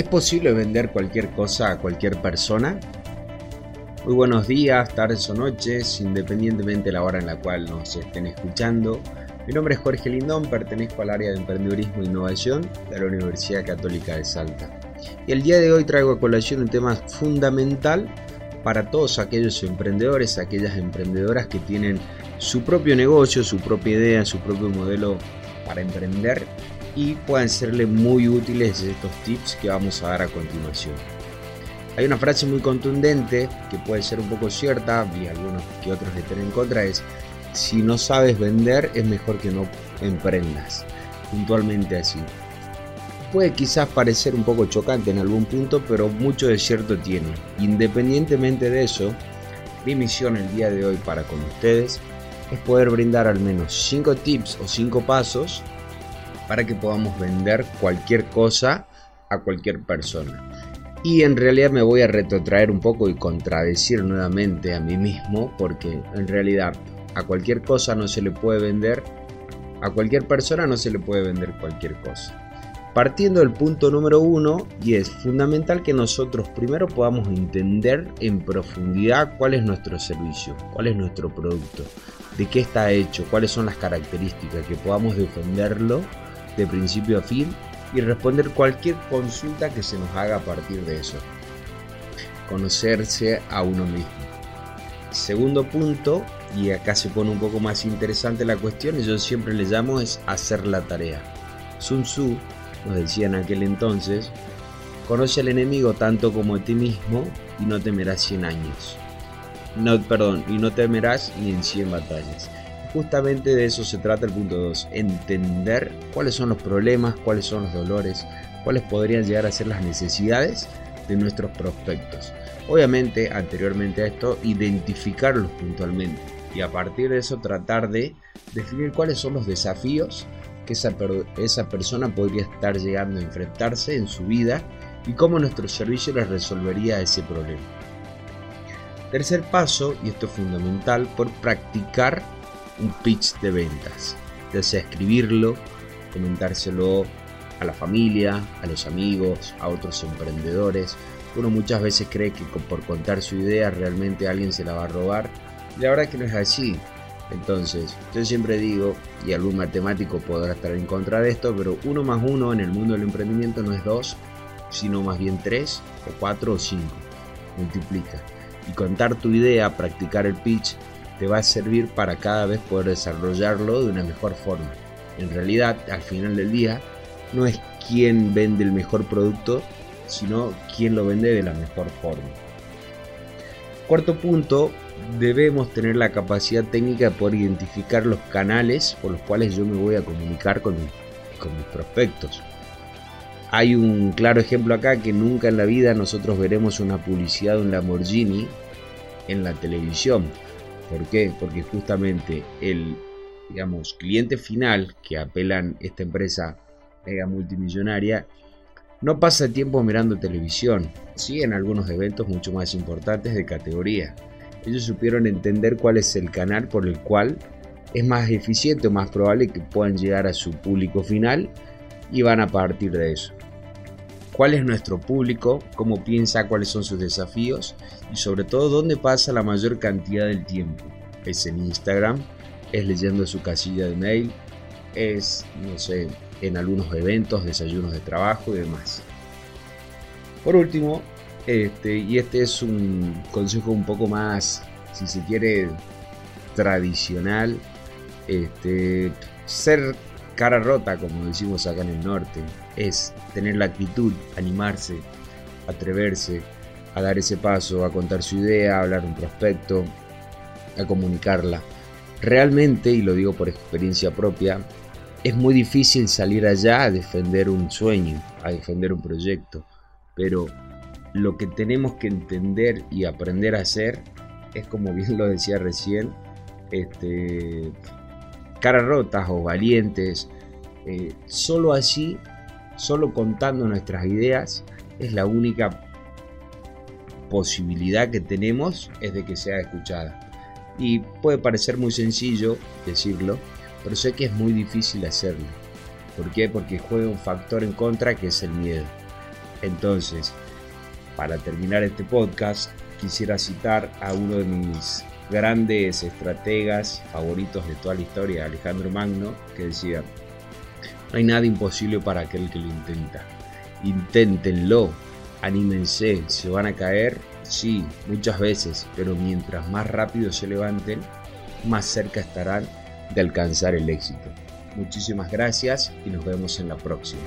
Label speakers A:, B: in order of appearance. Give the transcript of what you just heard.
A: ¿Es posible vender cualquier cosa a cualquier persona? Muy buenos días, tardes o noches, independientemente de la hora en la cual nos estén escuchando. Mi nombre es Jorge Lindón, pertenezco al área de emprendedurismo e innovación de la Universidad Católica de Salta. Y el día de hoy traigo a colación un tema fundamental para todos aquellos emprendedores, aquellas emprendedoras que tienen su propio negocio, su propia idea, su propio modelo para emprender y puedan serle muy útiles estos tips que vamos a dar a continuación. Hay una frase muy contundente que puede ser un poco cierta y algunos que otros estén en contra es si no sabes vender es mejor que no emprendas. Puntualmente así. Puede quizás parecer un poco chocante en algún punto, pero mucho de cierto tiene. Independientemente de eso, mi misión el día de hoy para con ustedes es poder brindar al menos 5 tips o 5 pasos para que podamos vender cualquier cosa a cualquier persona. Y en realidad me voy a retrotraer un poco y contradecir nuevamente a mí mismo porque en realidad a cualquier cosa no se le puede vender, a cualquier persona no se le puede vender cualquier cosa. Partiendo del punto número uno, y es fundamental que nosotros primero podamos entender en profundidad cuál es nuestro servicio, cuál es nuestro producto, de qué está hecho, cuáles son las características, que podamos defenderlo de principio a fin y responder cualquier consulta que se nos haga a partir de eso. Conocerse a uno mismo. Segundo punto, y acá se pone un poco más interesante la cuestión, y yo siempre le llamo es hacer la tarea. Sun Tzu nos decía en aquel entonces, conoce al enemigo tanto como a ti mismo y no temerás 100 años. No, perdón, y no temerás ni en 100 batallas. Justamente de eso se trata el punto 2, entender cuáles son los problemas, cuáles son los dolores, cuáles podrían llegar a ser las necesidades de nuestros prospectos. Obviamente, anteriormente a esto, identificarlos puntualmente y a partir de eso tratar de definir cuáles son los desafíos que esa, esa persona podría estar llegando a enfrentarse en su vida y cómo nuestro servicio les resolvería ese problema. Tercer paso, y esto es fundamental, por practicar un pitch de ventas, ya sea escribirlo, comentárselo a la familia, a los amigos, a otros emprendedores. Uno muchas veces cree que por contar su idea realmente alguien se la va a robar. Y la verdad que no es así. Entonces, yo siempre digo, y algún matemático podrá estar en contra de esto, pero uno más uno en el mundo del emprendimiento no es dos, sino más bien tres, o cuatro o cinco. Multiplica. Y contar tu idea, practicar el pitch, te va a servir para cada vez poder desarrollarlo de una mejor forma. En realidad, al final del día, no es quién vende el mejor producto, sino quién lo vende de la mejor forma. Cuarto punto, debemos tener la capacidad técnica de poder identificar los canales por los cuales yo me voy a comunicar con, con mis prospectos. Hay un claro ejemplo acá que nunca en la vida nosotros veremos una publicidad de un Lamborghini en la televisión ¿Por qué? Porque justamente el, digamos, cliente final que apelan esta empresa mega multimillonaria no pasa tiempo mirando televisión, sí en algunos eventos mucho más importantes de categoría. Ellos supieron entender cuál es el canal por el cual es más eficiente o más probable que puedan llegar a su público final y van a partir de eso cuál es nuestro público, cómo piensa, cuáles son sus desafíos y sobre todo dónde pasa la mayor cantidad del tiempo. Es en Instagram, es leyendo su casilla de mail, es, no sé, en algunos eventos, desayunos de trabajo y demás. Por último, este, y este es un consejo un poco más, si se quiere, tradicional, este, ser cara rota, como decimos acá en el norte, es tener la actitud, animarse, atreverse a dar ese paso, a contar su idea, a hablar un prospecto, a comunicarla. Realmente, y lo digo por experiencia propia, es muy difícil salir allá a defender un sueño, a defender un proyecto, pero lo que tenemos que entender y aprender a hacer es como bien lo decía recién, este, caras rotas o valientes. Eh, solo así, solo contando nuestras ideas, es la única posibilidad que tenemos es de que sea escuchada. Y puede parecer muy sencillo decirlo, pero sé que es muy difícil hacerlo. ¿Por qué? Porque juega un factor en contra que es el miedo. Entonces, para terminar este podcast, quisiera citar a uno de mis grandes estrategas favoritos de toda la historia, Alejandro Magno, que decía, no hay nada imposible para aquel que lo intenta. Inténtenlo, anímense, se van a caer, sí, muchas veces, pero mientras más rápido se levanten, más cerca estarán de alcanzar el éxito. Muchísimas gracias y nos vemos en la próxima.